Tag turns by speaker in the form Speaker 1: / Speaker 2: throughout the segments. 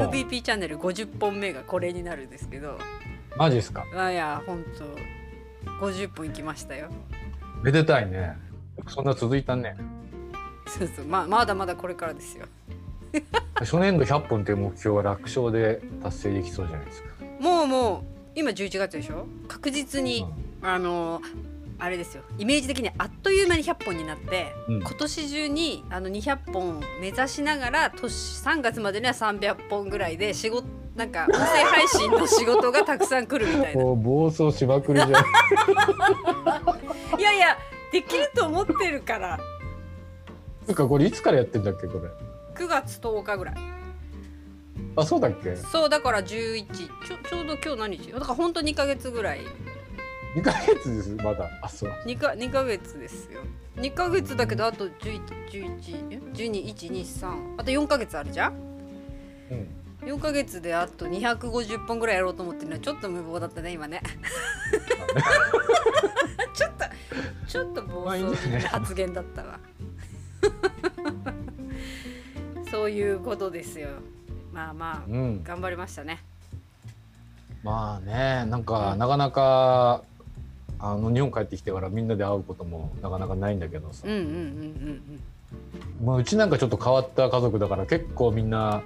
Speaker 1: MVP チャンネル50本目がこれになるんですけど。
Speaker 2: マジっすか？
Speaker 1: あいやほんと50本いきましたよ。
Speaker 2: めでたいね。そんな続いたね。
Speaker 1: そうそう。ままだまだこれからですよ。
Speaker 2: 初年度100本っていう目標は楽勝で達成できそうじゃないですか、
Speaker 1: もうもう今11月でしょ？確実に、あのあれですよ。イメージ的にあっという間に100本になって、
Speaker 2: うん。
Speaker 1: 今年中にあの200本目指しながら年3月までには300本ぐらいで仕事なんか音声配信の仕事がたくさん来るみたいな。
Speaker 2: 暴走しまくりじゃん。
Speaker 1: いやいやできると思ってるから。
Speaker 2: つうかこれいつからやってんだっけこれ
Speaker 1: ？9月10日ぐらい。
Speaker 2: あそうだっけ？
Speaker 1: そうだから11ちょちょうど今日何日？だからほんと2ヶ月ぐらい
Speaker 2: 2ヶ月ですまだ。あそう。
Speaker 1: 2, か2ヶ月ですよ。2ヶ月だけどあと11111213あと4ヶ月あるじゃん？
Speaker 2: うん。
Speaker 1: 4ヶ月であと250本ぐらいやろうと思ってるの。はちょっと無謀だったね今ね。ちょっとちょっと暴走
Speaker 2: な
Speaker 1: 発言だったわ。そういうことですよ。まあまあ
Speaker 2: うん。
Speaker 1: 頑張りましたね。
Speaker 2: まあねなんかなかなかあの日本帰ってきてからみんなで会うこともなかなかないんだけどさ。
Speaker 1: うん、うんうんうん
Speaker 2: まあ、うちなんかちょっと変わった家族だから結構みんな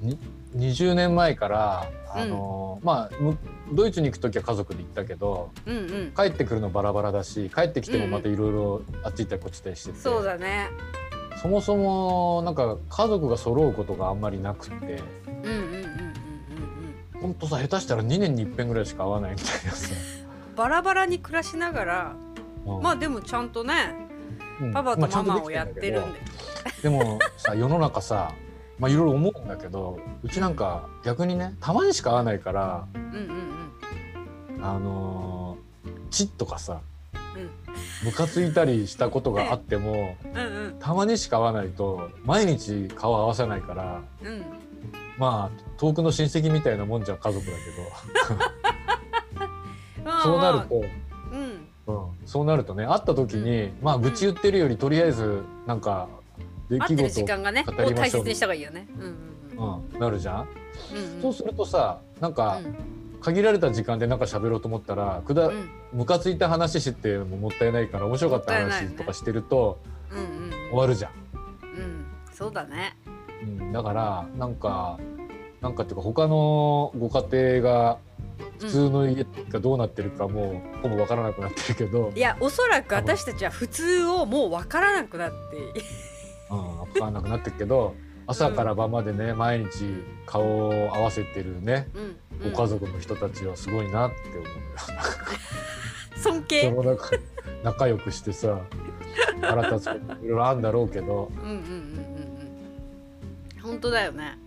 Speaker 2: に20年前からあの、まあむドイツに行く時は家族で行ったけど
Speaker 1: うんうん。うん
Speaker 2: 帰ってくるのバラバラだし帰ってきてもまたいろいろあっち行ったりこっち行ったりして。て、
Speaker 1: そうだね。
Speaker 2: そもそもなんか家族が揃うことがあんまりなくって。
Speaker 1: うんうんうんうんうん
Speaker 2: ほんとさ下手したら2年に一遍ぐらいしか会わないみたいなさ、
Speaker 1: バラバラに暮らしながら
Speaker 2: うん。
Speaker 1: まあでもちゃんとね
Speaker 2: うん。
Speaker 1: パパとママをやっ
Speaker 2: て
Speaker 1: るんで。
Speaker 2: でもさ世の中さまあいろいろ思うんだけどうちなんか逆にねたまにしか会わないから
Speaker 1: うんうん
Speaker 2: あのー、チッとかさ
Speaker 1: うん。
Speaker 2: ムカついたりしたことがあっても
Speaker 1: うんうん。
Speaker 2: たまにしか会わないと毎日顔合わせないから
Speaker 1: うん。うん
Speaker 2: まあ遠くの親戚みたいなもんじゃん家族だけ
Speaker 1: まあ
Speaker 2: どそうなると、
Speaker 1: うん。
Speaker 2: うん、そうなるとね会った時に、まあ愚痴言ってるよりとりあえずなんか出来事
Speaker 1: 間がね
Speaker 2: 語
Speaker 1: を大
Speaker 2: りましょう
Speaker 1: 切にした方がいいよね。うんうん
Speaker 2: うん、なるじゃん、
Speaker 1: うんうん。
Speaker 2: そうするとさなんか
Speaker 1: うん。
Speaker 2: 限られた時間でなんか喋ろうと思ったらくだ、
Speaker 1: うん。
Speaker 2: ムカついた話してももったいないから面白かった話とかしてると
Speaker 1: うんうん。
Speaker 2: 終わるじゃん。
Speaker 1: うん。そうだね。
Speaker 2: うん、だからなんかなんかっていうか他のご家庭が普通の家がどうなってるかもうほぼわからなくなってるけど、
Speaker 1: いやおそらく私たちは普通をもう分からなくなって。
Speaker 2: うん、わからなくなってるけど朝から晩までね毎日顔を合わせてるね
Speaker 1: うん、
Speaker 2: ご家族の人たちはすごいなって思うよ。
Speaker 1: 尊敬。
Speaker 2: でもなんか仲良くしてさ腹立つこといろいろあるんだろうけど、
Speaker 1: うんうんうんうんうん。本当だよね。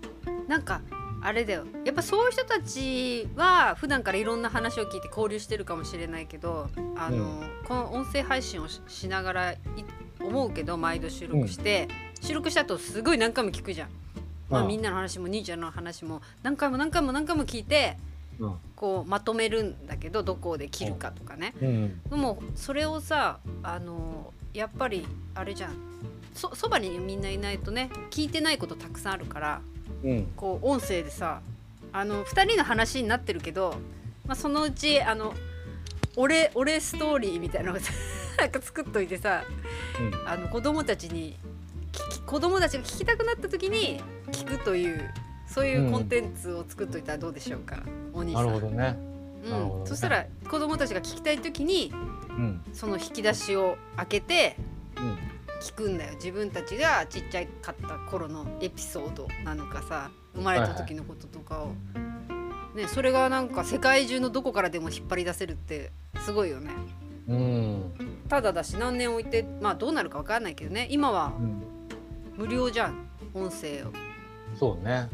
Speaker 1: なんかあれだよ。やっぱそういう人たちは普段からいろんな話を聞いて交流してるかもしれないけどあの、
Speaker 2: うん。
Speaker 1: この音声配信をししながらい思うけど毎度収録して、収録した後すごい何回も聞くじゃん、まあ、
Speaker 2: うん
Speaker 1: みんなの話も兄ちゃんの話も何回も何回も何回も聞いて
Speaker 2: うん。
Speaker 1: こうまとめるんだけどどこで切るかとかね、
Speaker 2: うん。
Speaker 1: でもそれをさあのやっぱりあれじゃん。そそばにみんないないとね聞いてないことたくさんあるから
Speaker 2: うん。
Speaker 1: こう音声でさあの2人の話になってるけど、まあ、そのうちあの俺俺ストーリーみたいなのをさ なんか作っといてさあの子供たちに子供たちが聞きたくなった時に聞くというそういうコンテンツを作っといたらどうでしょうか、お兄さ。
Speaker 2: なんるほどね。
Speaker 1: うん。
Speaker 2: ね。
Speaker 1: そしたら子供たちが聞きたい時に
Speaker 2: うん。
Speaker 1: その引き出しを開けて
Speaker 2: うん
Speaker 1: 聞くんだよ。自分たちがちっちゃかった頃のエピソードなのかさ生まれた時のこととかを、ね、それがなんか世界中のどこからでも引っ張り出せるってすごいよね。
Speaker 2: うん。
Speaker 1: ただだし何年置いてまあどうなるか分かんないけどね。今は
Speaker 2: うん。
Speaker 1: 無料じゃん。音声を。
Speaker 2: そうね。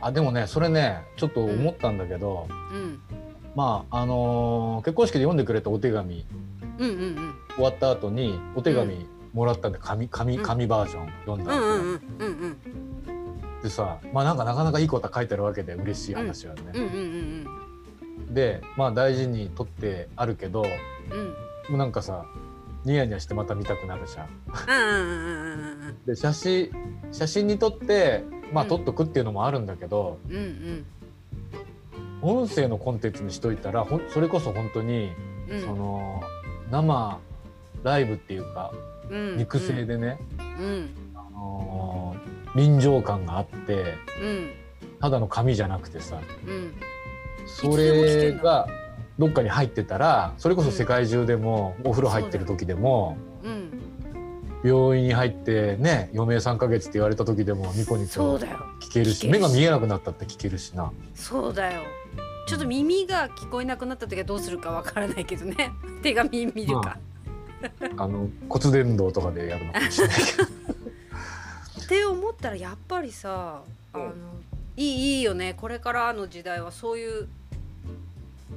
Speaker 2: あでもねそれねちょっと思ったんだけど、
Speaker 1: うん。
Speaker 2: まああのー結婚式で読んでくれたお手紙
Speaker 1: うんうんうん。
Speaker 2: 終わった後にお手紙もらったんで紙紙
Speaker 1: うん。
Speaker 2: 紙バージョン読んだ
Speaker 1: んうんうんうんうん。
Speaker 2: でさまあなんかなかなかいいことは書いてあるわけで嬉しい話はね。
Speaker 1: うんうんうん
Speaker 2: でまあ大事に取ってあるけど
Speaker 1: うん。うん
Speaker 2: もうなんかさニヤニヤしてまた見たくなるじゃん。
Speaker 1: うんうんうんうんうん
Speaker 2: で写真写真に撮ってまあ撮っとくっていうのもあるんだけど、
Speaker 1: うんうん。
Speaker 2: 音声のコンテンツにしといたらそれこそ本当に、
Speaker 1: うん。
Speaker 2: その生ライブっていうか
Speaker 1: うん
Speaker 2: 肉声でね、
Speaker 1: うん。
Speaker 2: あのー臨場感があって
Speaker 1: うん。
Speaker 2: ただの紙じゃなくてさ。
Speaker 1: うん。
Speaker 2: それがどっかに入ってたらそれこそ世界中でも、お風呂入ってる時でも
Speaker 1: うん。
Speaker 2: 病院に入ってね余命3ヶ月って言われた時でもニコニコ聞けるし目が見えなくなったって聞けるしな。
Speaker 1: そうだよ。ちょっと耳が聞こえなくなった時はどうするかわからないけどね。手紙見るか、
Speaker 2: あの骨伝導とかでやるのかもしれないけど。
Speaker 1: って思ったらやっぱりさあのいいいいよね。これからの時代はそういう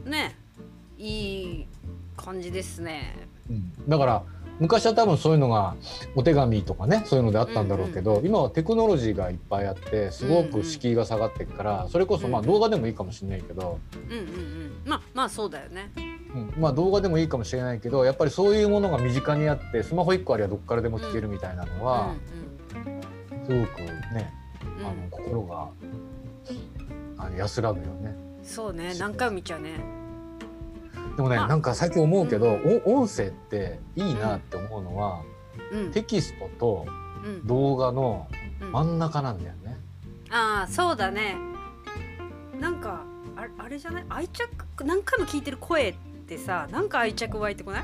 Speaker 1: ねいい感じですね。
Speaker 2: うん。だから昔は多分そういうのがお手紙とかねそういうのであったんだろうけど、今はテクノロジーがいっぱいあってすごく敷居が下がっていくから、それこそまあ
Speaker 1: うん。
Speaker 2: 動画でもいいかもしれないけど、
Speaker 1: うんうんうん。まあまあそうだよね。
Speaker 2: うん。まあ動画でもいいかもしれないけどやっぱりそういうものが身近にあってスマホ1個あればどっからでも聞けるみたいなのは、すごくね
Speaker 1: うんうん。
Speaker 2: あの心があの安らぐよね。
Speaker 1: そうね。何回も見ちゃうね
Speaker 2: でもね、
Speaker 1: まあ。
Speaker 2: なんか最近思うけど、お音声っていいなって思うのは、
Speaker 1: うん。
Speaker 2: テキストと
Speaker 1: うん。
Speaker 2: 動画の
Speaker 1: うん。
Speaker 2: 真ん中なんだよね。
Speaker 1: ああそうだね。なんかあれあれじゃない？愛着何回も聞いてる声ってさなんか愛着湧いてこない、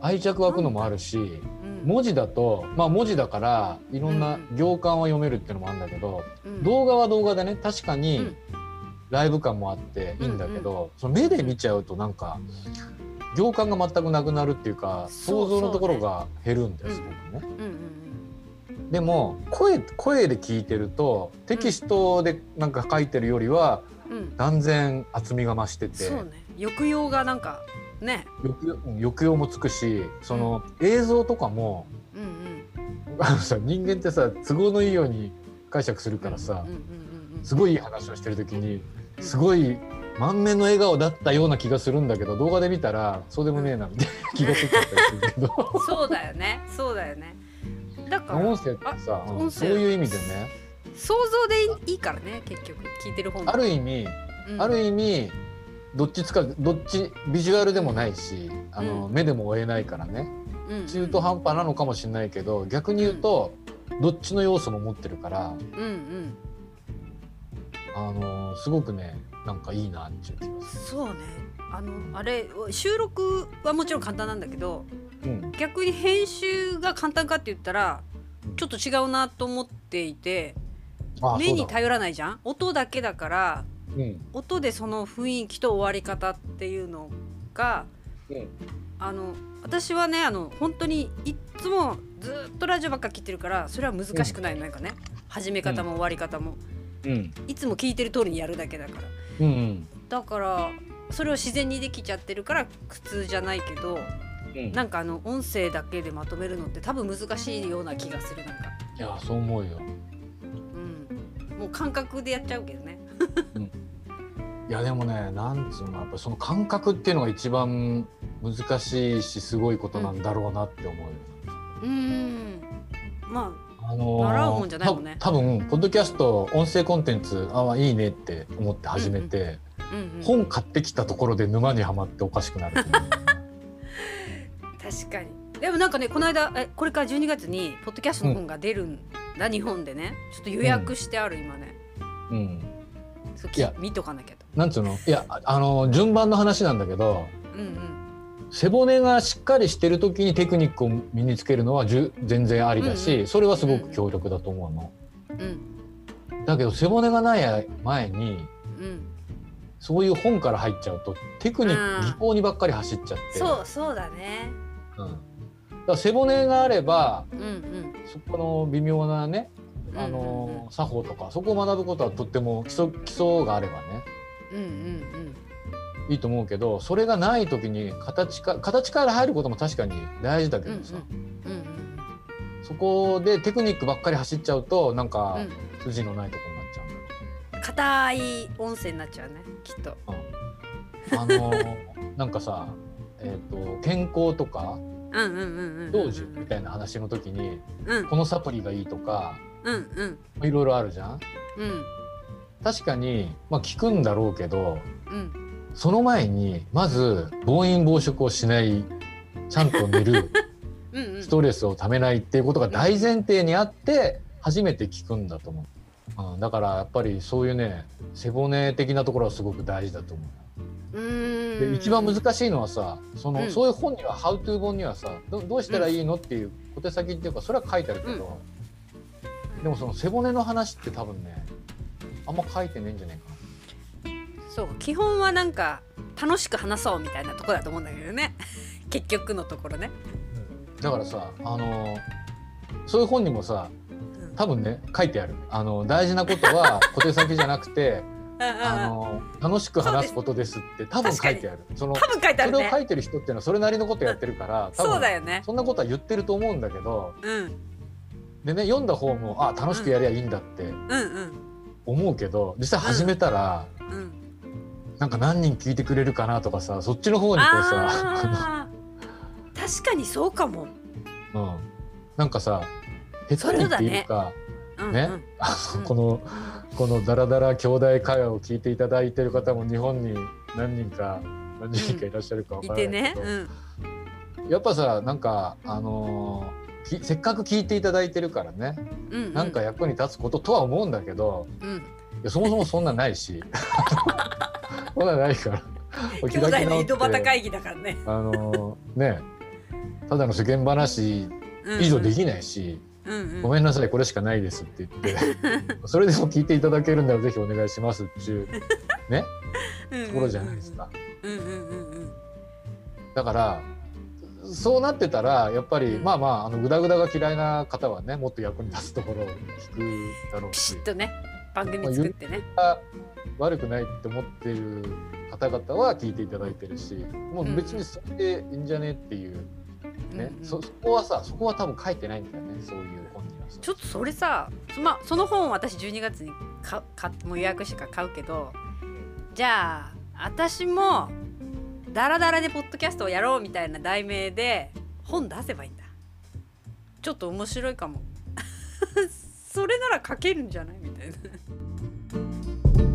Speaker 2: 愛着湧くのもあるし
Speaker 1: うん。
Speaker 2: 文字だとまあ文字だからいろんな
Speaker 1: うん
Speaker 2: 行間は読めるっていうのもあるんだけど、
Speaker 1: うん。
Speaker 2: 動画は動画でね確か
Speaker 1: う
Speaker 2: に
Speaker 1: ん
Speaker 2: ライブ感もあっていいんだけど、その目で見ちゃうとなんか行間が全くなくなるっていうか想像のところが減るんです
Speaker 1: そうね
Speaker 2: ごくね。
Speaker 1: うんうん
Speaker 2: でも声声で聞いてるとテキストでなんか書いてるよりは
Speaker 1: うん。うん
Speaker 2: 断然厚みが増してて。
Speaker 1: そうね。抑揚がなんかね。
Speaker 2: 抑揚もつくしその映像とかも
Speaker 1: うんうん。
Speaker 2: あのさ人間ってさ都合のいいように解釈するからさ
Speaker 1: うんうんうんうん。
Speaker 2: すごいいい話をしてる時にすごい満面の笑顔だったような気がするんだけど動画で見たらそうでもねえなみたいな気がついちゃったりする。け ど
Speaker 1: そうだよね。そうだよね。だから
Speaker 2: 音声ってさうんそういう意味でね。
Speaker 1: 想像でいいからね結局聞いてる本
Speaker 2: ある意味
Speaker 1: うん。
Speaker 2: ある意味どっちつかどっちビジュアルでもないしあの
Speaker 1: うん。
Speaker 2: 目でも追えないからね。
Speaker 1: うん。
Speaker 2: 中途半端なのかもしれないけど逆に言うとどっちの要素も持ってるから。
Speaker 1: うんうん
Speaker 2: あのすごくねなんかいいなっていう気がす
Speaker 1: そうね。あのあれ収録はもちろん簡単なんだけど
Speaker 2: る。うん、
Speaker 1: 逆に編集が簡単かって言ったらちょっと違うなと思っていて
Speaker 2: あ
Speaker 1: 目に頼らないじゃん？音だけだから
Speaker 2: うん。
Speaker 1: 音でその雰囲気と終わり方っていうのが
Speaker 2: うん。
Speaker 1: あの私はねあの本当にいっつもずっとラジオばっか聞いてるからそれは難しくない。のなんかね始め方も終わり方も
Speaker 2: うん。
Speaker 1: いつも聞いてる通りにやるだけだから。
Speaker 2: うんうん。
Speaker 1: だからそれを自然にできちゃってるから苦痛じゃないけど
Speaker 2: うん。
Speaker 1: なんかあの音声だけでまとめるのって多分難しいような気がするなんか、
Speaker 2: いやそう思うよ。
Speaker 1: うん、もう感覚でやっちゃうけどね。
Speaker 2: いやでもねなんつうのやっぱりその感覚っていうのが一番難しいしすごいことなんだろうなって思うよ。
Speaker 1: うん。ま
Speaker 2: あのー
Speaker 1: 習うもんじゃないもんね。
Speaker 2: た多分ポッドキャスト音声コンテンツあいいねって思って始めて、
Speaker 1: あ、うんうん、
Speaker 2: 本買ってきたところで沼にはまっておかしくなる。
Speaker 1: 確かに。でもなんかねこの間えこれから12月にポッドキャストの本が出るんだ、日本でね。ちょっと予約してある、今ね。
Speaker 2: うん、
Speaker 1: そう
Speaker 2: いや
Speaker 1: 見とかなきゃと。
Speaker 2: なんつうの？いやああの順番の話なんだけど。
Speaker 1: うんうん
Speaker 2: 背骨がしっかりしてる時にテクニックを身につけるのは全然ありだし、
Speaker 1: うんうん。
Speaker 2: それはすごく強力だと思うの。
Speaker 1: うん。
Speaker 2: だけど背骨がない前に
Speaker 1: うん。
Speaker 2: そういう本から入っちゃうとテクニッ
Speaker 1: うん。
Speaker 2: ク技巧にばっかり走っちゃって、
Speaker 1: そうそうだね。
Speaker 2: うん、だから背骨があれば
Speaker 1: うんうん。
Speaker 2: そこの微妙なねあ
Speaker 1: うんうん。
Speaker 2: の作法とかそこを学ぶことはとっても基礎基礎があればね。
Speaker 1: うんうん
Speaker 2: いいと思うけどそれがない時に形か形から入ることも確かに大事だけ
Speaker 1: うんうん。
Speaker 2: どさ、
Speaker 1: うんうん。
Speaker 2: そこでテクニックばっかり走っちゃうとなんか
Speaker 1: うん。
Speaker 2: 筋のないところになっちゃう。んだ
Speaker 1: 硬い音声になっちゃうねきっと。
Speaker 2: あのー なんかさ、えー、と健康とか当時みたいな話の時に、
Speaker 1: うん、
Speaker 2: このサプリがいいとか、
Speaker 1: うんうん、
Speaker 2: いろいろあるじゃん。
Speaker 1: うん、
Speaker 2: 確かに、まあ、効くんだろうけど、うん、その前にまず暴飲暴食をしないちゃんと寝る うん、ストレスをためないっていうことが大前提にあって初めて効くんだと思う、うん、だからやっぱりそういうね背骨的なところはすごく大事だと思う。で一番難しいのはさその、うん、そういう本には「How to」本にはさどどうしたらいいのっていう小手先っていうかそれは書いてあるけど、うん、でもその背骨の話って多分ねあんま書いてねえんじゃないか
Speaker 1: な。そう基本はなんか楽しく話そうみたいなとこだと思うんだけどね。結局のところね。
Speaker 2: だからさあのそういう本にもさ多分ね書いてある。あの大事なことは 小手先じゃなくてあの楽しく話すことですって多分書いてある。
Speaker 1: その多分書いてある、
Speaker 2: ね、それを書いてる人っていうのはそれなりのことやってるから、多分
Speaker 1: そうだよね。
Speaker 2: そんなことは言ってると思うんだけど、
Speaker 1: うん、
Speaker 2: でね読んだ方もあ楽しくやりゃいいんだって思うけど実際始めたら、うんうん、なんか何人聞いてくれるかなとかさそっちの方にこうさ
Speaker 1: 確かにそうかも。
Speaker 2: うん、なんかさ下手にっていうかね、うんうん、このこのダラダラ兄弟会話を聞いていただいてる方も日本に何人か何人かいらっしゃるか分からないけど、ね。うん、やっぱさなんかあのー、せっかく聞いていただいてるからね、うんうん、なんか役に立つこととは思うんだけど、うん、いやそもそもそんなないし そんなないから。
Speaker 1: 兄弟の井戸端会議だからね。
Speaker 2: あのー、ねただの世間話以上できないし、うんうん、ごめんなさいこれしかないですって言って それでも聞いていただけるならぜひお願いしますっていう ね？ところじゃないですか。だからそうなってたらやっぱり、うん、まあまああのグダグダが嫌いな方はねもっと役に立つところを聞くだろうし。
Speaker 1: ピシッとね番組作ってね。
Speaker 2: 悪くないって思ってる方々は聞いていただいてるしもう別にそれでいいんじゃねっていうね、うんうん、そそこはさそこは多分書いてないんだよねそういう本には
Speaker 1: ちょっとそれさそ,、ま、その本私12月にかかもう予約してから買うけどじゃあ私もダラダラでポッドキャストをやろうみたいな題名で本出せばいいんだ。ちょっと面白いかもそれなら書けるんじゃない？みたいな。